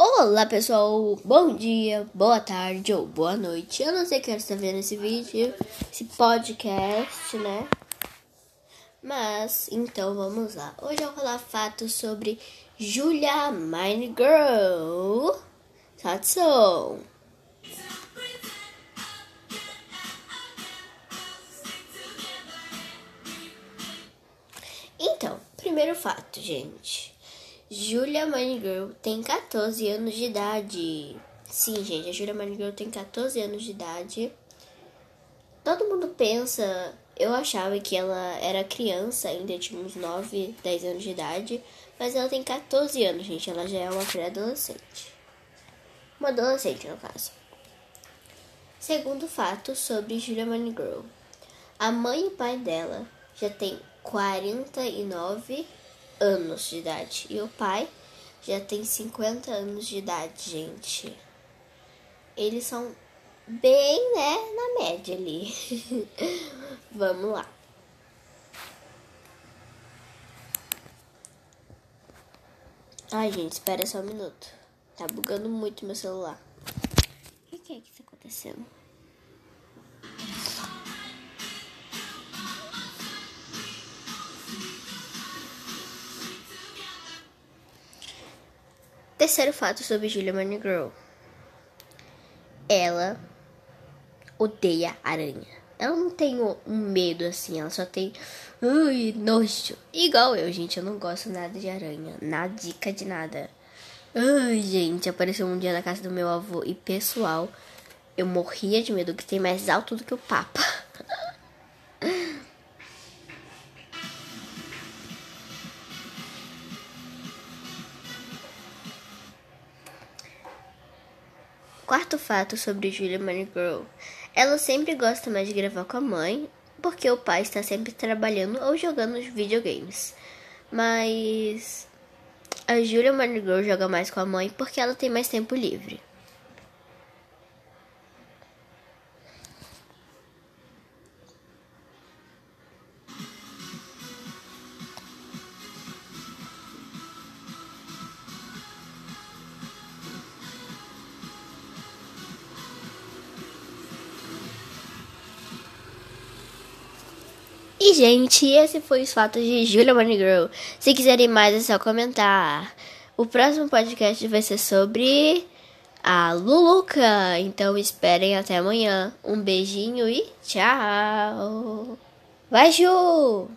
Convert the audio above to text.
Olá pessoal, bom dia, boa tarde ou boa noite. Eu não sei quem está vendo esse vídeo, esse podcast, né? Mas então vamos lá. Hoje eu vou falar fatos sobre Julia Mine Girl. Satisfação. Então, primeiro fato, gente. Julia Girl tem 14 anos de idade. Sim, gente, a Julia Girl tem 14 anos de idade. Todo mundo pensa. Eu achava que ela era criança, ainda tinha uns 9, 10 anos de idade. Mas ela tem 14 anos, gente. Ela já é uma pré-adolescente. Uma adolescente, no caso. Segundo fato sobre Julia Girl. A mãe e o pai dela já tem 49 anos de idade. E o pai já tem 50 anos de idade, gente. Eles são bem, né, na média ali. Vamos lá. Ai, gente, espera só um minuto. Tá bugando muito meu celular. O que é que está acontecendo? Terceiro fato sobre Julia Girl. Ela odeia aranha. Ela não tem um medo assim, ela só tem ui, nojo. Igual eu, gente, eu não gosto nada de aranha. Nada dica de nada. Ai, gente, apareceu um dia na casa do meu avô e pessoal, eu morria de medo que tem mais alto do que o Papa. Quarto fato sobre Julia Girl. Ela sempre gosta mais de gravar com a mãe, porque o pai está sempre trabalhando ou jogando videogames. Mas a Julia Girl joga mais com a mãe porque ela tem mais tempo livre. E, gente, esse foi os fatos de Julia Money Girl. Se quiserem mais, é só comentar. O próximo podcast vai ser sobre a Luluca. Então, esperem até amanhã. Um beijinho e tchau. Vai, Ju!